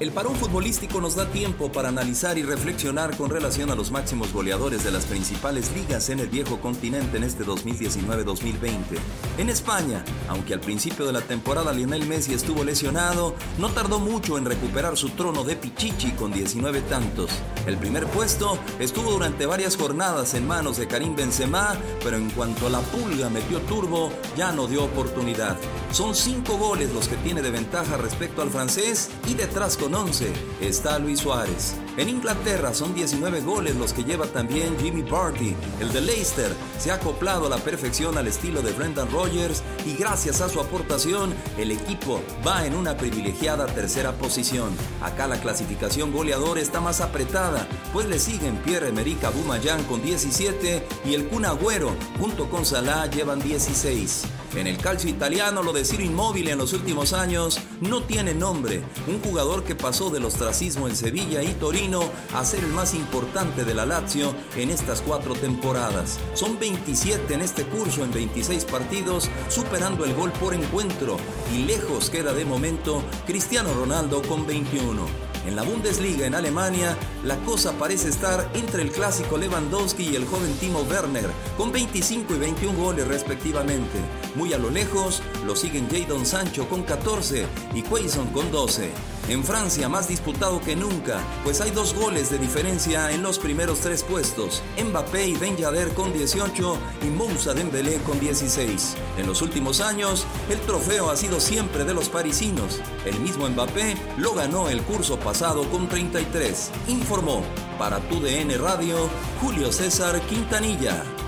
El parón futbolístico nos da tiempo para analizar y reflexionar con relación a los máximos goleadores de las principales ligas en el viejo continente en este 2019-2020. En España, aunque al principio de la temporada Lionel Messi estuvo lesionado, no tardó mucho en recuperar su trono de Pichichi con 19 tantos. El primer puesto estuvo durante varias jornadas en manos de Karim Benzema, pero en cuanto la pulga metió turbo, ya no dio oportunidad. Son 5 goles los que tiene de ventaja respecto al francés y detrás con 11 está Luis Suárez. En Inglaterra son 19 goles los que lleva también Jimmy Vardy. El de Leicester se ha acoplado a la perfección al estilo de Brendan Rodgers y gracias a su aportación el equipo va en una privilegiada tercera posición. Acá la clasificación goleador está más apretada, pues le siguen Pierre-Emerick Aubameyang con 17 y el Kun Agüero junto con Salah llevan 16. En el calcio italiano lo de Ciro Inmóvil en los últimos años no tiene nombre. Un jugador que pasó del ostracismo en Sevilla y Torino a ser el más importante de la Lazio en estas cuatro temporadas. Son 27 en este curso en 26 partidos, superando el gol por encuentro y lejos queda de momento Cristiano Ronaldo con 21. En la Bundesliga en Alemania, la cosa parece estar entre el clásico Lewandowski y el joven Timo Werner, con 25 y 21 goles respectivamente. Muy a lo lejos, lo siguen Jadon Sancho con 14 y Quaison con 12. En Francia, más disputado que nunca, pues hay dos goles de diferencia en los primeros tres puestos. Mbappé y Ben con 18 y Moussa Dembélé con 16. En los últimos años, el trofeo ha sido siempre de los parisinos. El mismo Mbappé lo ganó el curso pasado con 33. Para tu DN Radio Julio César Quintanilla.